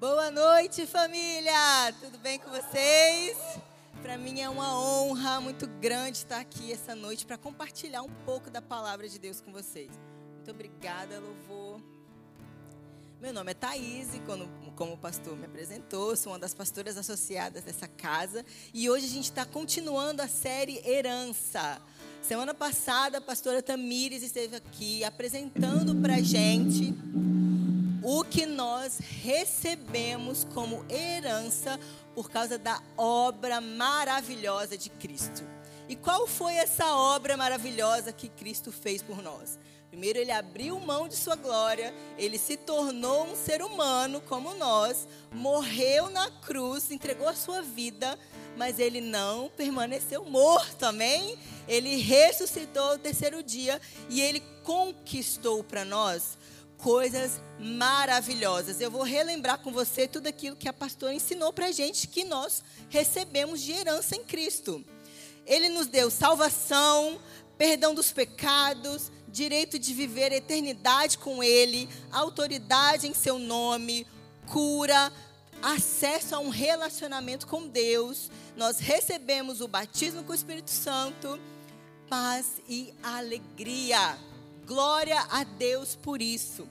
Boa noite, família! Tudo bem com vocês? Para mim é uma honra muito grande estar aqui essa noite para compartilhar um pouco da palavra de Deus com vocês. Muito obrigada, louvor. Meu nome é Thaís, e como o pastor me apresentou, sou uma das pastoras associadas dessa casa. E hoje a gente está continuando a série Herança. Semana passada, a pastora Tamires esteve aqui apresentando para a gente o que nós recebemos como herança por causa da obra maravilhosa de Cristo. E qual foi essa obra maravilhosa que Cristo fez por nós? Primeiro, ele abriu mão de sua glória, ele se tornou um ser humano como nós, morreu na cruz, entregou a sua vida, mas ele não permaneceu morto, amém? Ele ressuscitou no terceiro dia e ele conquistou para nós coisas maravilhosas. Eu vou relembrar com você tudo aquilo que a pastora ensinou para gente que nós recebemos de herança em Cristo. Ele nos deu salvação, perdão dos pecados, direito de viver a eternidade com Ele, autoridade em seu nome, cura, acesso a um relacionamento com Deus. Nós recebemos o batismo com o Espírito Santo, paz e alegria. Glória a Deus por isso.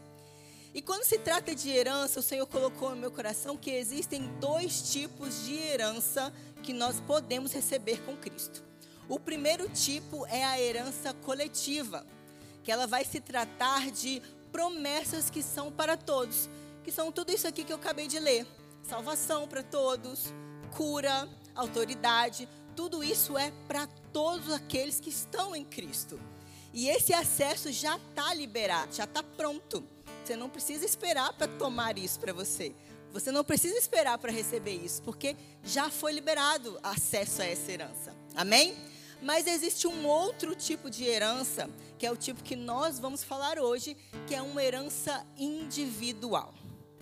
E quando se trata de herança, o Senhor colocou no meu coração que existem dois tipos de herança que nós podemos receber com Cristo. O primeiro tipo é a herança coletiva, que ela vai se tratar de promessas que são para todos, que são tudo isso aqui que eu acabei de ler: salvação para todos, cura, autoridade, tudo isso é para todos aqueles que estão em Cristo. E esse acesso já está liberado, já está pronto. Você não precisa esperar para tomar isso para você. Você não precisa esperar para receber isso, porque já foi liberado acesso a essa herança. Amém? Mas existe um outro tipo de herança, que é o tipo que nós vamos falar hoje, que é uma herança individual.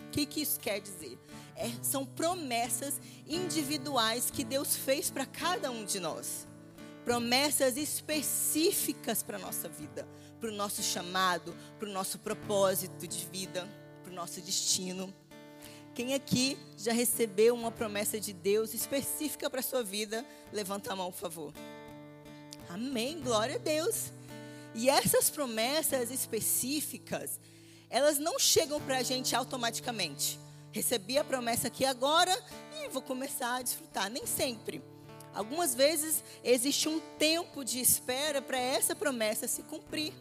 O que, que isso quer dizer? É, são promessas individuais que Deus fez para cada um de nós promessas específicas para a nossa vida, para o nosso chamado, para o nosso propósito de vida, para o nosso destino. Quem aqui já recebeu uma promessa de Deus específica para a sua vida? Levanta a mão, por favor. Amém, glória a Deus. E essas promessas específicas, elas não chegam para a gente automaticamente. Recebi a promessa aqui agora e vou começar a desfrutar. Nem sempre. Algumas vezes existe um tempo de espera para essa promessa se cumprir.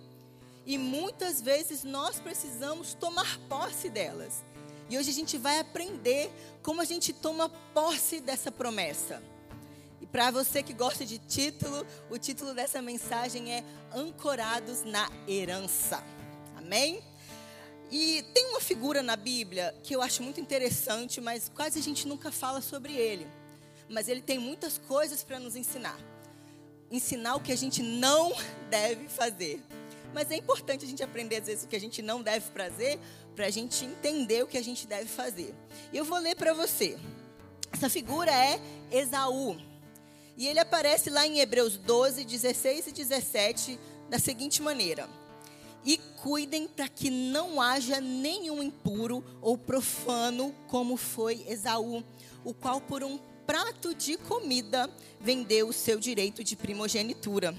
E muitas vezes nós precisamos tomar posse delas. E hoje a gente vai aprender como a gente toma posse dessa promessa. E para você que gosta de título, o título dessa mensagem é Ancorados na Herança. Amém? E tem uma figura na Bíblia que eu acho muito interessante, mas quase a gente nunca fala sobre ele mas ele tem muitas coisas para nos ensinar. Ensinar o que a gente não deve fazer. Mas é importante a gente aprender, às vezes, o que a gente não deve fazer, para a gente entender o que a gente deve fazer. E eu vou ler para você. Essa figura é Esaú. E ele aparece lá em Hebreus 12, 16 e 17, da seguinte maneira: E cuidem para que não haja nenhum impuro ou profano, como foi Esaú, o qual por um prato de comida vendeu o seu direito de primogenitura.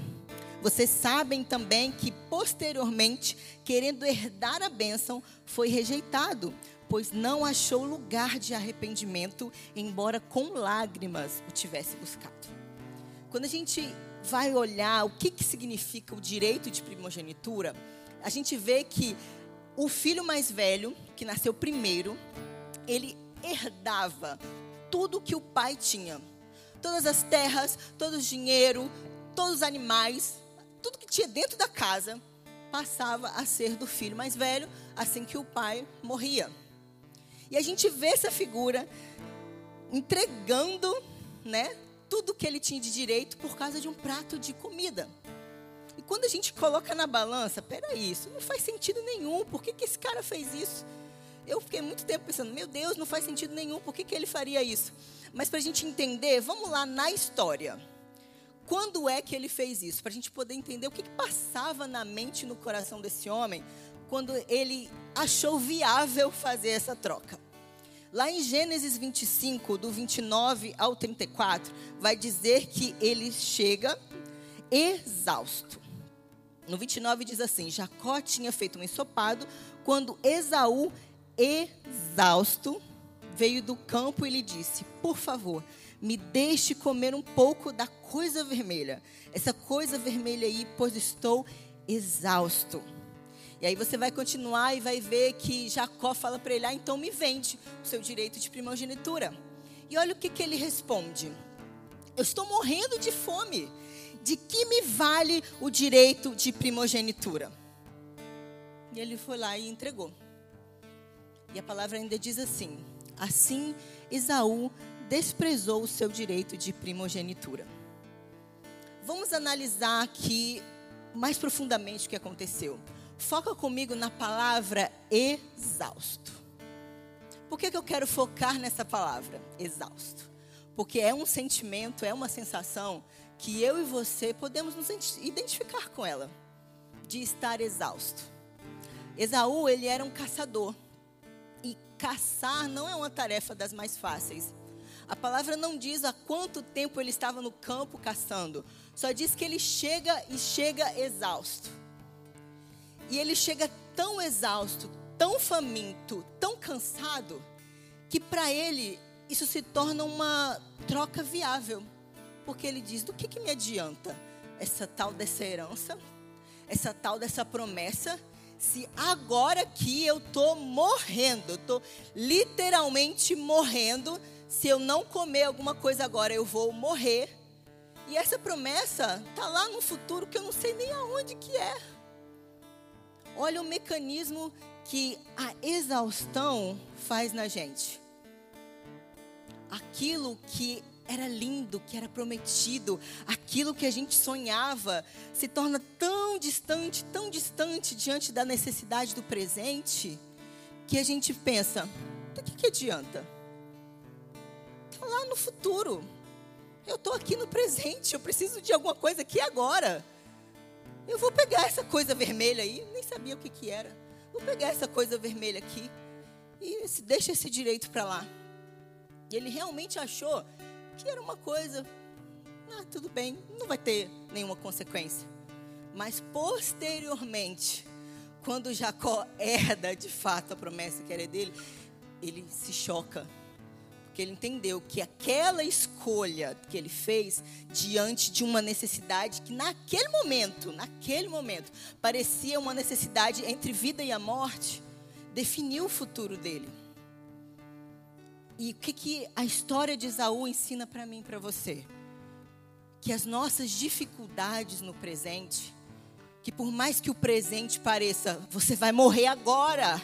Vocês sabem também que posteriormente, querendo herdar a bênção, foi rejeitado, pois não achou lugar de arrependimento, embora com lágrimas o tivesse buscado. Quando a gente vai olhar o que, que significa o direito de primogenitura, a gente vê que o filho mais velho, que nasceu primeiro, ele herdava tudo que o pai tinha. Todas as terras, todo o dinheiro, todos os animais, tudo que tinha dentro da casa passava a ser do filho mais velho assim que o pai morria. E a gente vê essa figura entregando, né, tudo que ele tinha de direito por causa de um prato de comida. E quando a gente coloca na balança, peraí, isso não faz sentido nenhum. Por que, que esse cara fez isso? Eu fiquei muito tempo pensando, meu Deus, não faz sentido nenhum, por que, que ele faria isso? Mas para a gente entender, vamos lá na história. Quando é que ele fez isso? Para a gente poder entender o que, que passava na mente e no coração desse homem quando ele achou viável fazer essa troca. Lá em Gênesis 25, do 29 ao 34, vai dizer que ele chega exausto. No 29 diz assim: Jacó tinha feito um ensopado quando Esaú, exausto, veio do campo e lhe disse: Por favor, me deixe comer um pouco da coisa vermelha. Essa coisa vermelha aí, pois estou exausto. E aí você vai continuar e vai ver que Jacó fala para ele: ah, então me vende o seu direito de primogenitura. E olha o que, que ele responde: Eu estou morrendo de fome. De que me vale o direito de primogenitura? E ele foi lá e entregou. E a palavra ainda diz assim: Assim Esaú desprezou o seu direito de primogenitura. Vamos analisar aqui mais profundamente o que aconteceu. Foca comigo na palavra exausto. Por que, que eu quero focar nessa palavra, exausto? Porque é um sentimento, é uma sensação que eu e você podemos nos identificar com ela, de estar exausto. Esaú, ele era um caçador. Caçar não é uma tarefa das mais fáceis. A palavra não diz há quanto tempo ele estava no campo caçando. Só diz que ele chega e chega exausto. E ele chega tão exausto, tão faminto, tão cansado, que para ele isso se torna uma troca viável. Porque ele diz: do que, que me adianta essa tal dessa herança, essa tal dessa promessa, se agora que eu estou morrendo, eu estou literalmente morrendo, se eu não comer alguma coisa agora, eu vou morrer. E essa promessa está lá no futuro que eu não sei nem aonde que é. Olha o mecanismo que a exaustão faz na gente. Aquilo que era lindo, que era prometido, aquilo que a gente sonhava, se torna tão distante, tão distante diante da necessidade do presente, que a gente pensa: do que, que adianta? Está lá no futuro. Eu estou aqui no presente, eu preciso de alguma coisa aqui agora. Eu vou pegar essa coisa vermelha aí, nem sabia o que, que era. Vou pegar essa coisa vermelha aqui e deixa esse direito para lá. E ele realmente achou que era uma coisa, ah, tudo bem, não vai ter nenhuma consequência. Mas posteriormente, quando Jacó herda de fato a promessa que era dele, ele se choca porque ele entendeu que aquela escolha que ele fez diante de uma necessidade que naquele momento, naquele momento, parecia uma necessidade entre vida e a morte, definiu o futuro dele. E o que, que a história de Isaú ensina para mim e para você? Que as nossas dificuldades no presente, que por mais que o presente pareça, você vai morrer agora,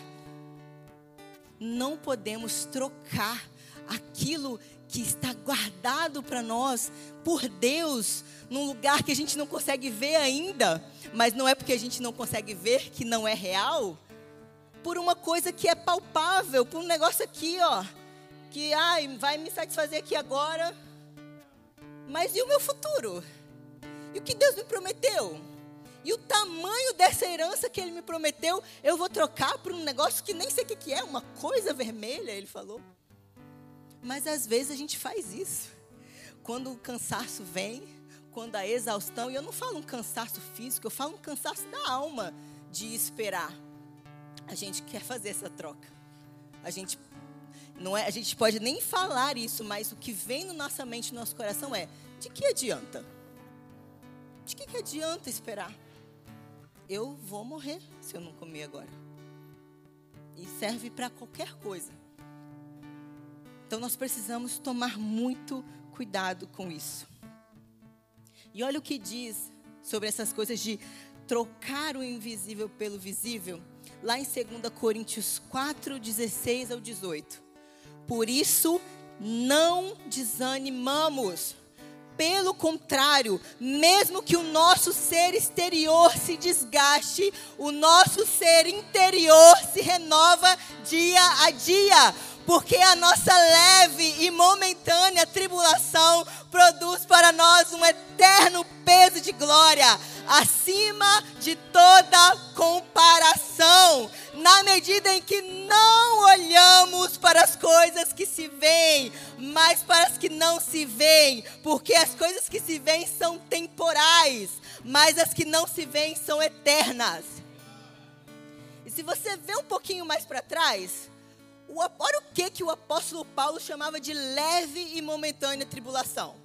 não podemos trocar aquilo que está guardado para nós por Deus, num lugar que a gente não consegue ver ainda, mas não é porque a gente não consegue ver que não é real, por uma coisa que é palpável, por um negócio aqui, ó, que ai, vai me satisfazer aqui agora, mas e o meu futuro? E o que Deus me prometeu? E o tamanho dessa herança que ele me prometeu, eu vou trocar por um negócio que nem sei o que é, uma coisa vermelha, ele falou. Mas às vezes a gente faz isso. Quando o cansaço vem, quando a exaustão, e eu não falo um cansaço físico, eu falo um cansaço da alma de esperar. A gente quer fazer essa troca. A gente não é, a gente pode nem falar isso, mas o que vem na nossa mente, no nosso coração é: de que adianta? De que, que adianta esperar? Eu vou morrer se eu não comer agora. E serve para qualquer coisa. Então nós precisamos tomar muito cuidado com isso. E olha o que diz sobre essas coisas de trocar o invisível pelo visível, lá em 2 Coríntios 4, 16 ao 18. Por isso, não desanimamos. Pelo contrário, mesmo que o nosso ser exterior se desgaste, o nosso ser interior se renova dia a dia porque a nossa leve e momentânea tribulação produz para nós um eterno peso de glória, acima de toda comparação, na medida em que não olhamos para as coisas que se veem, mas para as que não se veem, porque as coisas que se veem são temporais, mas as que não se veem são eternas. E se você vê um pouquinho mais para trás, o, olha o que, que o apóstolo Paulo chamava de leve e momentânea tribulação: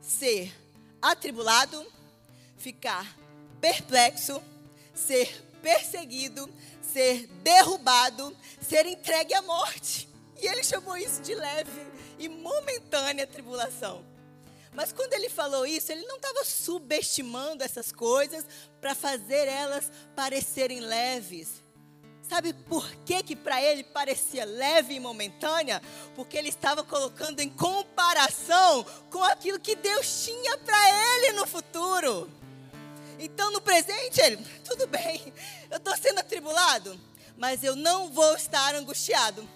ser atribulado, ficar perplexo, ser perseguido, ser derrubado, ser entregue à morte. E ele chamou isso de leve e momentânea tribulação. Mas quando ele falou isso, ele não estava subestimando essas coisas para fazer elas parecerem leves. Sabe por que que para ele parecia leve e momentânea? Porque ele estava colocando em comparação com aquilo que Deus tinha para ele no futuro. Então no presente ele, tudo bem, eu estou sendo atribulado, mas eu não vou estar angustiado.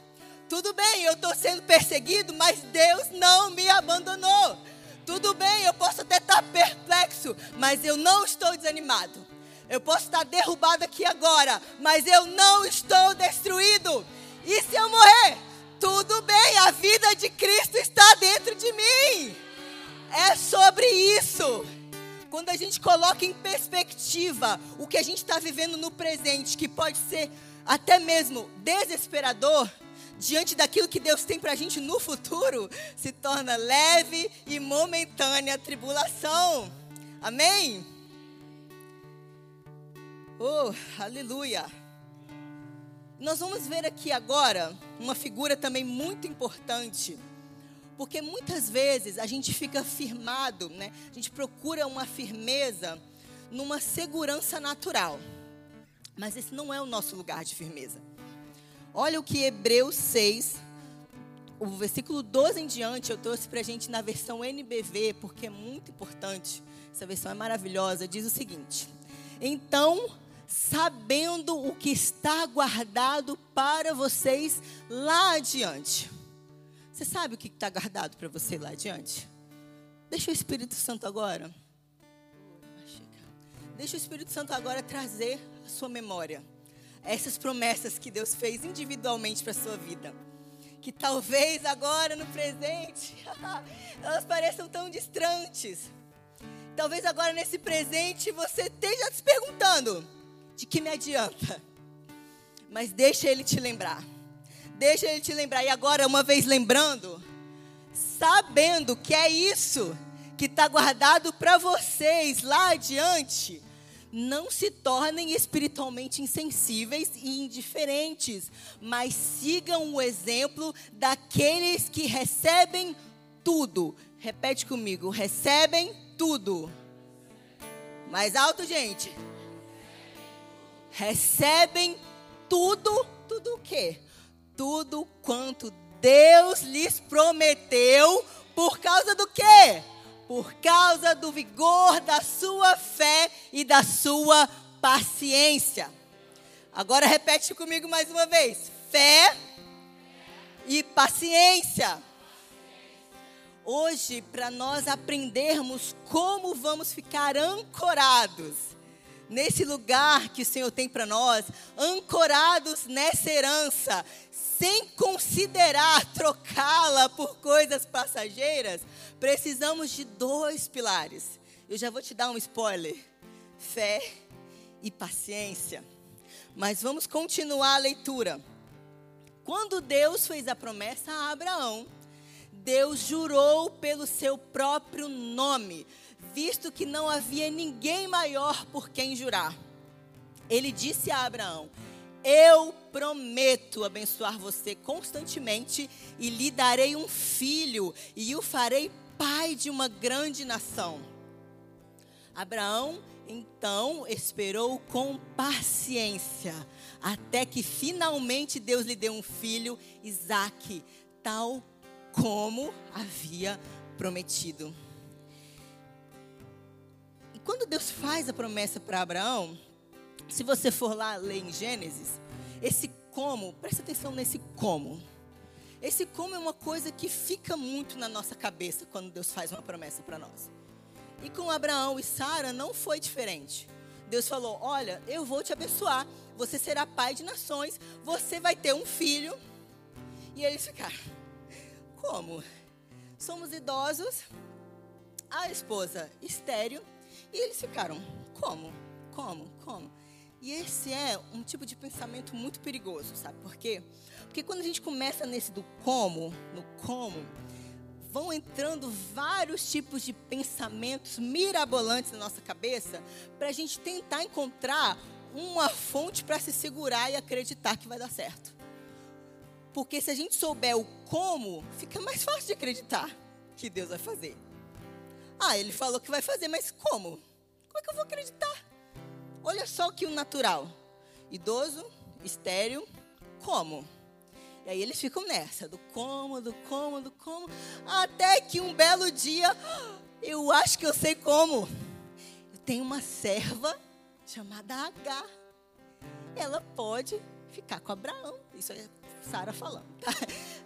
Tudo bem, eu estou sendo perseguido, mas Deus não me abandonou. Tudo bem, eu posso até estar perplexo, mas eu não estou desanimado. Eu posso estar derrubado aqui agora, mas eu não estou destruído. E se eu morrer? Tudo bem, a vida de Cristo está dentro de mim. É sobre isso. Quando a gente coloca em perspectiva o que a gente está vivendo no presente, que pode ser até mesmo desesperador, diante daquilo que Deus tem para a gente no futuro, se torna leve e momentânea tribulação. Amém? Oh, aleluia. Nós vamos ver aqui agora uma figura também muito importante. Porque muitas vezes a gente fica firmado, né? A gente procura uma firmeza numa segurança natural. Mas esse não é o nosso lugar de firmeza. Olha o que Hebreus 6, o versículo 12 em diante, eu trouxe para a gente na versão NBV, porque é muito importante. Essa versão é maravilhosa. Diz o seguinte: Então sabendo o que está guardado para vocês lá adiante. Você sabe o que está guardado para você lá adiante? Deixa o Espírito Santo agora. Deixa o Espírito Santo agora trazer a sua memória. Essas promessas que Deus fez individualmente para a sua vida. Que talvez agora no presente elas pareçam tão distantes. Talvez agora nesse presente você esteja se perguntando: de que me adianta? Mas deixa ele te lembrar. Deixa ele te lembrar. E agora, uma vez lembrando, sabendo que é isso que está guardado para vocês lá adiante, não se tornem espiritualmente insensíveis e indiferentes, mas sigam o exemplo daqueles que recebem tudo. Repete comigo: recebem tudo. Mais alto, gente recebem tudo, tudo o quê? Tudo quanto Deus lhes prometeu, por causa do quê? Por causa do vigor da sua fé e da sua paciência. Agora repete comigo mais uma vez: fé e paciência. Hoje, para nós aprendermos como vamos ficar ancorados nesse lugar que o Senhor tem para nós, ancorados nessa herança, sem considerar trocá-la por coisas passageiras, precisamos de dois pilares. Eu já vou te dar um spoiler: fé e paciência. Mas vamos continuar a leitura. Quando Deus fez a promessa a Abraão, Deus jurou pelo seu próprio nome visto que não havia ninguém maior por quem jurar. Ele disse a Abraão: Eu prometo abençoar você constantemente e lhe darei um filho e o farei pai de uma grande nação. Abraão então esperou com paciência até que finalmente Deus lhe deu um filho, Isaque, tal como havia prometido quando Deus faz a promessa para Abraão, se você for lá ler em Gênesis, esse como, presta atenção nesse como. Esse como é uma coisa que fica muito na nossa cabeça quando Deus faz uma promessa para nós. E com Abraão e Sara não foi diferente. Deus falou: Olha, eu vou te abençoar, você será pai de nações, você vai ter um filho. E eles ficaram: Como? Somos idosos, a esposa estéreo, e eles ficaram: Como? Como? Como? E esse é um tipo de pensamento muito perigoso, sabe por quê? Porque quando a gente começa nesse do como, no como, vão entrando vários tipos de pensamentos mirabolantes na nossa cabeça para a gente tentar encontrar uma fonte para se segurar e acreditar que vai dar certo. Porque se a gente souber o como, fica mais fácil de acreditar que Deus vai fazer. Ah, ele falou que vai fazer, mas como? Como é que eu vou acreditar? Olha só que o natural. Idoso, estéreo, como? E aí eles ficam nessa, do como, do como, do como, até que um belo dia, eu acho que eu sei como. Eu tenho uma serva chamada H. Ela pode ficar com Abraão. Isso é Sara falando, tá?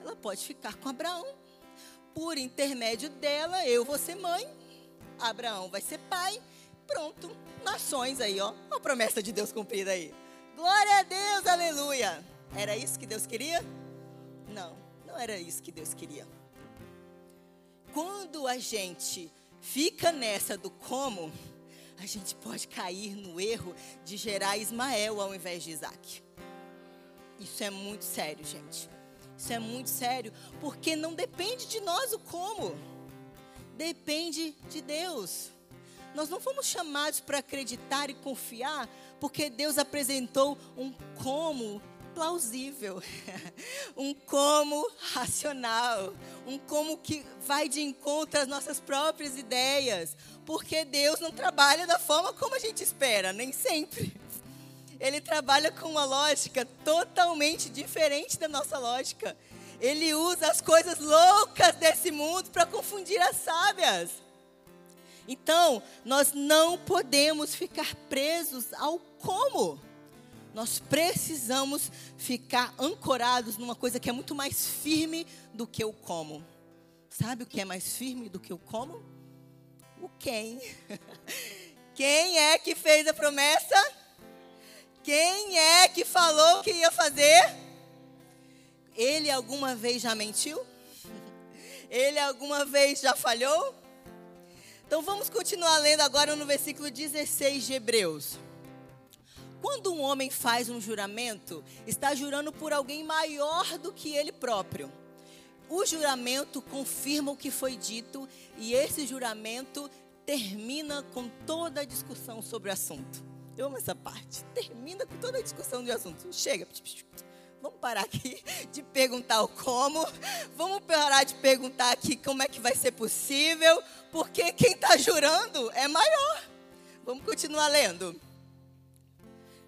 Ela pode ficar com Abraão. Por intermédio dela, eu vou ser mãe. Abraão vai ser pai. Pronto, nações aí, ó. A promessa de Deus cumprida aí. Glória a Deus, aleluia. Era isso que Deus queria? Não, não era isso que Deus queria. Quando a gente fica nessa do como, a gente pode cair no erro de gerar Ismael ao invés de Isaac. Isso é muito sério, gente. Isso é muito sério, porque não depende de nós o como, depende de Deus. Nós não fomos chamados para acreditar e confiar, porque Deus apresentou um como plausível, um como racional, um como que vai de encontro às nossas próprias ideias, porque Deus não trabalha da forma como a gente espera, nem sempre. Ele trabalha com uma lógica totalmente diferente da nossa lógica. Ele usa as coisas loucas desse mundo para confundir as sábias. Então, nós não podemos ficar presos ao como. Nós precisamos ficar ancorados numa coisa que é muito mais firme do que o como. Sabe o que é mais firme do que o como? O quem. Quem é que fez a promessa? Quem é que falou que ia fazer? Ele alguma vez já mentiu? Ele alguma vez já falhou? Então vamos continuar lendo agora no versículo 16 de Hebreus. Quando um homem faz um juramento, está jurando por alguém maior do que ele próprio. O juramento confirma o que foi dito e esse juramento termina com toda a discussão sobre o assunto. Eu amo essa parte. Termina com toda a discussão do assunto. Chega. Vamos parar aqui de perguntar o como. Vamos parar de perguntar aqui como é que vai ser possível. Porque quem está jurando é maior. Vamos continuar lendo.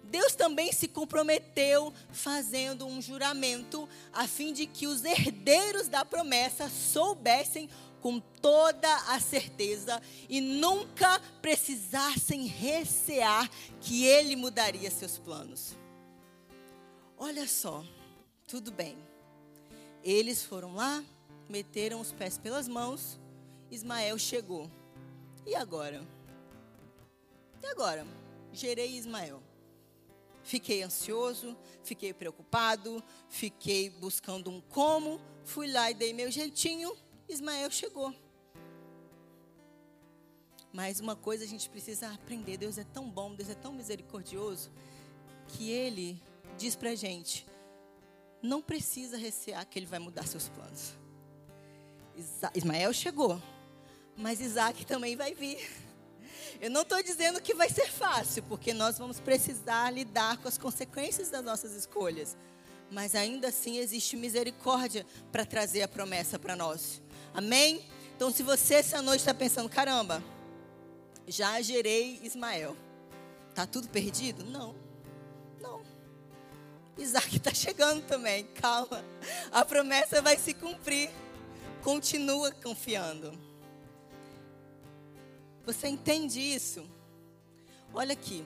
Deus também se comprometeu fazendo um juramento a fim de que os herdeiros da promessa soubessem com toda a certeza e nunca precisassem recear que ele mudaria seus planos. Olha só, tudo bem. Eles foram lá, meteram os pés pelas mãos, Ismael chegou. E agora? E agora? Gerei Ismael. Fiquei ansioso, fiquei preocupado, fiquei buscando um como, fui lá e dei meu jeitinho, Ismael chegou. Mas uma coisa a gente precisa aprender: Deus é tão bom, Deus é tão misericordioso, que Ele diz para gente: não precisa recear que Ele vai mudar seus planos. Ismael chegou, mas Isaac também vai vir. Eu não estou dizendo que vai ser fácil, porque nós vamos precisar lidar com as consequências das nossas escolhas. Mas ainda assim existe misericórdia para trazer a promessa para nós. Amém? Então, se você essa noite está pensando, caramba, já gerei Ismael, tá tudo perdido? Não. Isaac está chegando também, calma. A promessa vai se cumprir. Continua confiando. Você entende isso? Olha aqui.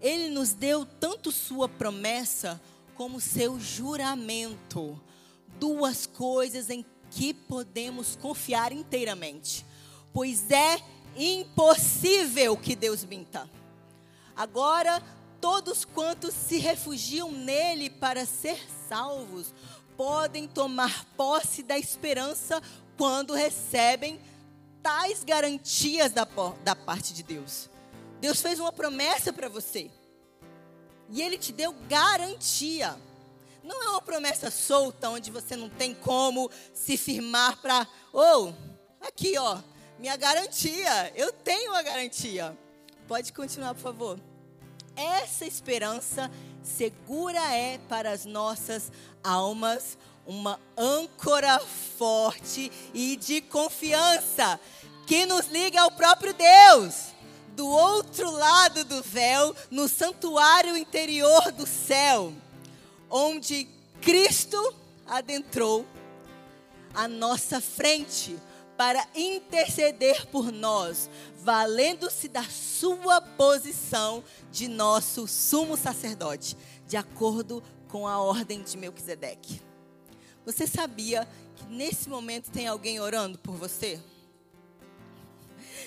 Ele nos deu tanto sua promessa como seu juramento. Duas coisas em que podemos confiar inteiramente. Pois é impossível que Deus minta. Agora, todos quantos se refugiam nele para ser salvos podem tomar posse da esperança quando recebem tais garantias da, da parte de Deus. Deus fez uma promessa para você. E Ele te deu garantia. Não é uma promessa solta, onde você não tem como se firmar para. Ou, oh, aqui, ó, minha garantia. Eu tenho a garantia. Pode continuar, por favor. Essa esperança segura é para as nossas almas uma âncora forte e de confiança que nos liga ao próprio Deus. Do outro lado do véu, no santuário interior do céu, onde Cristo adentrou a nossa frente para interceder por nós, valendo-se da sua posição de nosso sumo sacerdote, de acordo com a ordem de Melquisedeque. Você sabia que nesse momento tem alguém orando por você?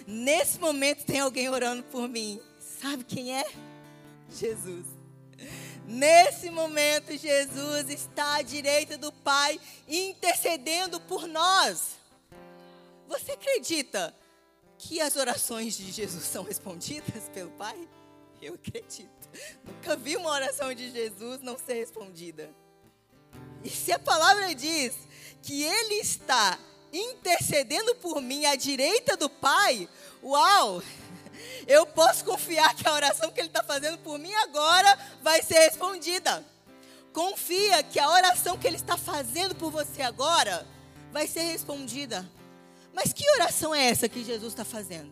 Nesse momento tem alguém orando por mim. Sabe quem é? Jesus. Nesse momento, Jesus está à direita do Pai, intercedendo por nós. Você acredita que as orações de Jesus são respondidas pelo Pai? Eu acredito. Nunca vi uma oração de Jesus não ser respondida. E se a palavra diz que Ele está intercedendo por mim à direita do Pai, uau! Eu posso confiar que a oração que Ele está fazendo por mim agora vai ser respondida. Confia que a oração que Ele está fazendo por você agora vai ser respondida. Mas que oração é essa que Jesus está fazendo?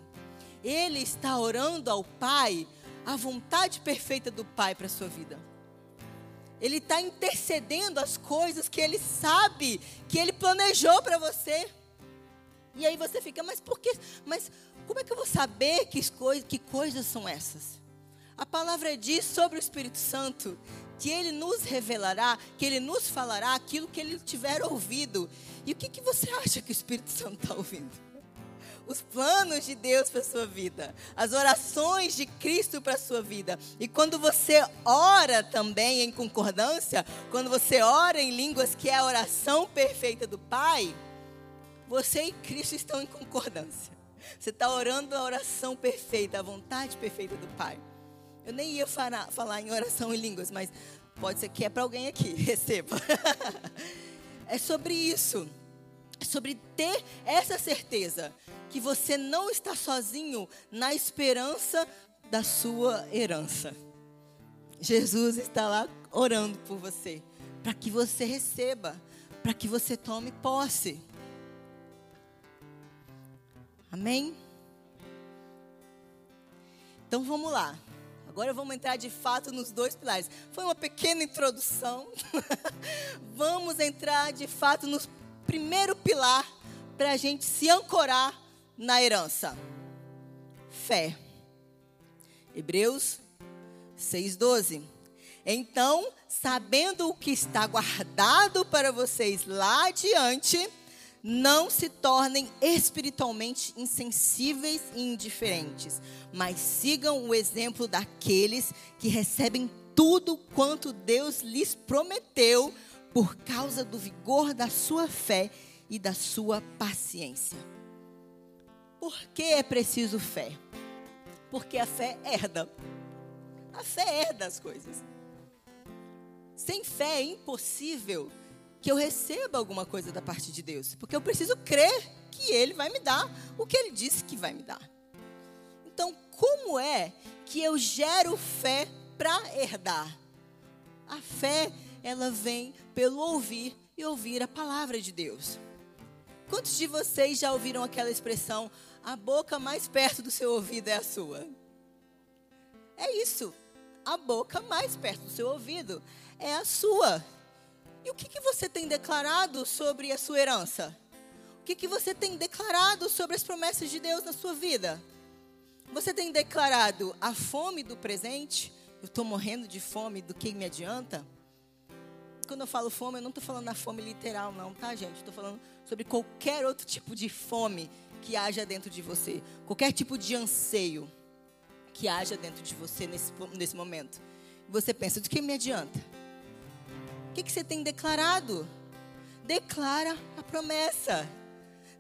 Ele está orando ao Pai, a vontade perfeita do Pai para a sua vida. Ele está intercedendo as coisas que Ele sabe, que Ele planejou para você. E aí você fica, mas por que? Mas como é que eu vou saber que, que coisas são essas? A palavra diz sobre o Espírito Santo que ele nos revelará, que ele nos falará aquilo que ele tiver ouvido. E o que, que você acha que o Espírito Santo está ouvindo? Os planos de Deus para a sua vida, as orações de Cristo para a sua vida. E quando você ora também em concordância, quando você ora em línguas, que é a oração perfeita do Pai, você e Cristo estão em concordância. Você está orando a oração perfeita, a vontade perfeita do Pai. Eu nem ia falar, falar em oração em línguas, mas pode ser que é para alguém aqui, receba. é sobre isso. É sobre ter essa certeza que você não está sozinho na esperança da sua herança. Jesus está lá orando por você, para que você receba, para que você tome posse. Amém? Então vamos lá. Agora vamos entrar de fato nos dois pilares. Foi uma pequena introdução. vamos entrar de fato no primeiro pilar para a gente se ancorar na herança. Fé. Hebreus 6,12. Então, sabendo o que está guardado para vocês lá adiante, não se tornem espiritualmente insensíveis e indiferentes, mas sigam o exemplo daqueles que recebem tudo quanto Deus lhes prometeu por causa do vigor da sua fé e da sua paciência. Por que é preciso fé? Porque a fé herda. A fé herda as coisas. Sem fé é impossível que eu receba alguma coisa da parte de Deus, porque eu preciso crer que Ele vai me dar o que Ele disse que vai me dar. Então, como é que eu gero fé para herdar? A fé, ela vem pelo ouvir e ouvir a palavra de Deus. Quantos de vocês já ouviram aquela expressão, a boca mais perto do seu ouvido é a sua? É isso. A boca mais perto do seu ouvido é a sua. E o que, que você tem declarado sobre a sua herança? O que, que você tem declarado sobre as promessas de Deus na sua vida? Você tem declarado a fome do presente? Eu estou morrendo de fome, do que me adianta? Quando eu falo fome, eu não estou falando da fome literal, não, tá, gente? Estou falando sobre qualquer outro tipo de fome que haja dentro de você, qualquer tipo de anseio que haja dentro de você nesse, nesse momento. Você pensa, do que me adianta? O que, que você tem declarado? Declara a promessa.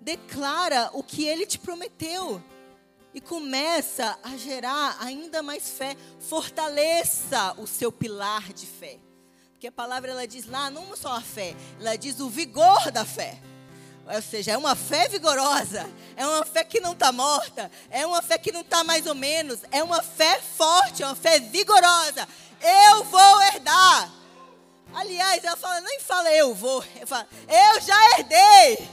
Declara o que ele te prometeu. E começa a gerar ainda mais fé. Fortaleça o seu pilar de fé. Porque a palavra ela diz lá não só a fé, ela diz o vigor da fé. Ou seja, é uma fé vigorosa, é uma fé que não está morta, é uma fé que não está mais ou menos, é uma fé forte, é uma fé vigorosa. Eu vou herdar. Aliás, ela fala, nem fala eu vou, eu falo, eu já herdei,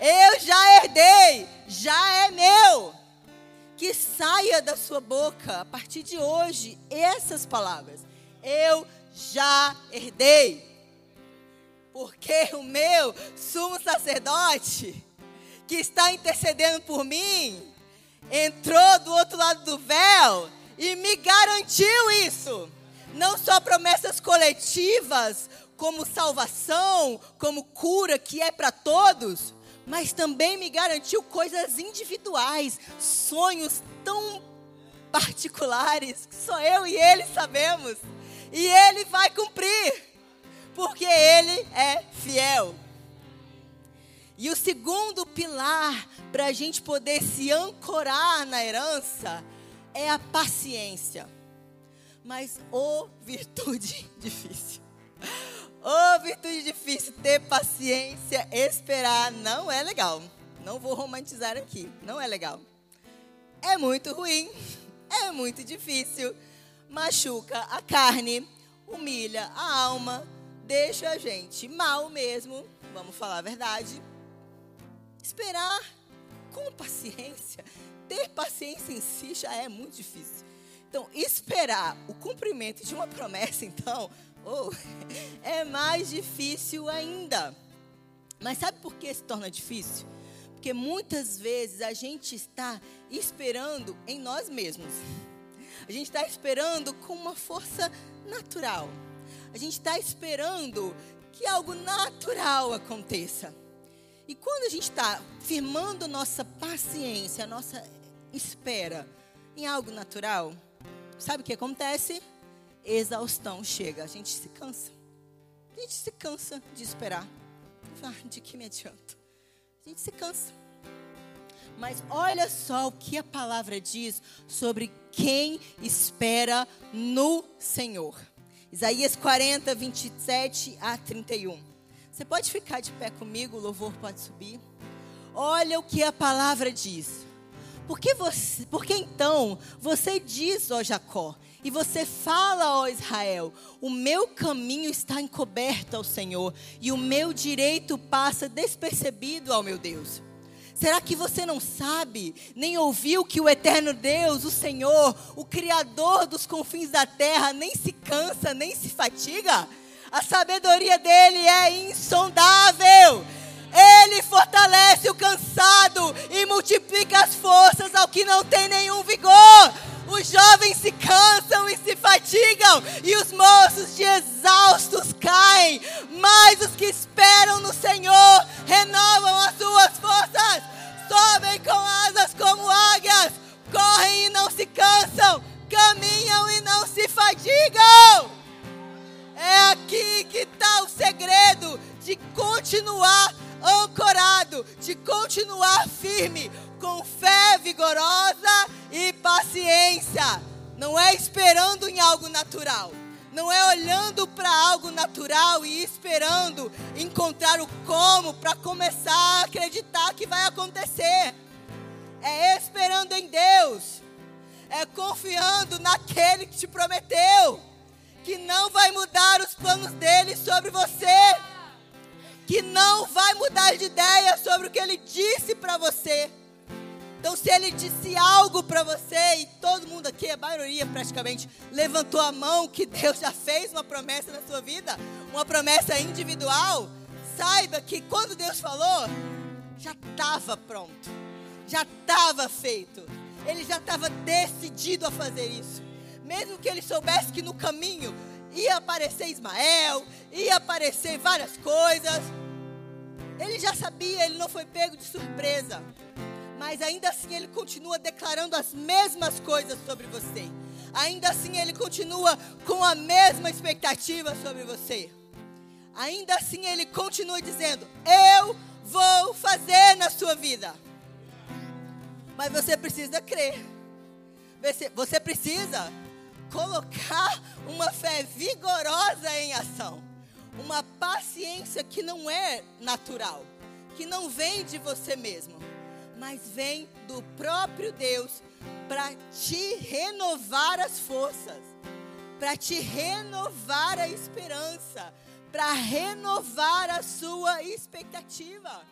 eu já herdei, já é meu. Que saia da sua boca a partir de hoje essas palavras. Eu já herdei. Porque o meu sumo sacerdote, que está intercedendo por mim, entrou do outro lado do véu e me garantiu isso. Não só promessas coletivas, como salvação, como cura, que é para todos, mas também me garantiu coisas individuais, sonhos tão particulares que só eu e ele sabemos. E ele vai cumprir, porque ele é fiel. E o segundo pilar para a gente poder se ancorar na herança é a paciência. Mas, ô oh, virtude difícil. Ô oh, virtude difícil, ter paciência, esperar, não é legal. Não vou romantizar aqui, não é legal. É muito ruim, é muito difícil machuca a carne, humilha a alma, deixa a gente mal mesmo, vamos falar a verdade. Esperar com paciência, ter paciência em si já é muito difícil. Então, esperar o cumprimento de uma promessa, então, oh, é mais difícil ainda. Mas sabe por que se torna difícil? Porque muitas vezes a gente está esperando em nós mesmos. A gente está esperando com uma força natural. A gente está esperando que algo natural aconteça. E quando a gente está firmando nossa paciência, nossa espera em algo natural, sabe o que acontece? Exaustão chega, a gente se cansa. A gente se cansa de esperar. Ah, de que me adianta? A gente se cansa. Mas olha só o que a palavra diz sobre quem espera no Senhor. Isaías 40, 27 a 31. Você pode ficar de pé comigo, o louvor pode subir. Olha o que a palavra diz. Por que, você, porque então você diz, ó Jacó, e você fala, ó Israel: o meu caminho está encoberto ao Senhor, e o meu direito passa despercebido ao meu Deus. Será que você não sabe, nem ouviu que o eterno Deus, o Senhor, o Criador dos confins da terra, nem se cansa, nem se fatiga? A sabedoria dele é insondável. Ele fortalece o cansado e multiplica as forças ao que não tem nenhum vigor. Os jovens se cansam e se fatigam, e os moços de exaustos caem. Mas os que esperam no Senhor renovam as suas forças, sobem com asas como águias, correm e não se cansam, caminham e não se continuar firme, levantou a mão que Deus já fez uma promessa na sua vida, uma promessa individual, saiba que quando Deus falou, já estava pronto, já estava feito, ele já estava decidido a fazer isso. Mesmo que ele soubesse que no caminho ia aparecer Ismael, ia aparecer várias coisas, ele já sabia, ele não foi pego de surpresa. Mas ainda assim ele continua declarando as mesmas coisas sobre você. Ainda assim ele continua com a mesma expectativa sobre você. Ainda assim ele continua dizendo: Eu vou fazer na sua vida. Mas você precisa crer. Você precisa colocar uma fé vigorosa em ação. Uma paciência que não é natural, que não vem de você mesmo, mas vem do próprio Deus para te renovar as forças, para te renovar a esperança, para renovar a sua expectativa.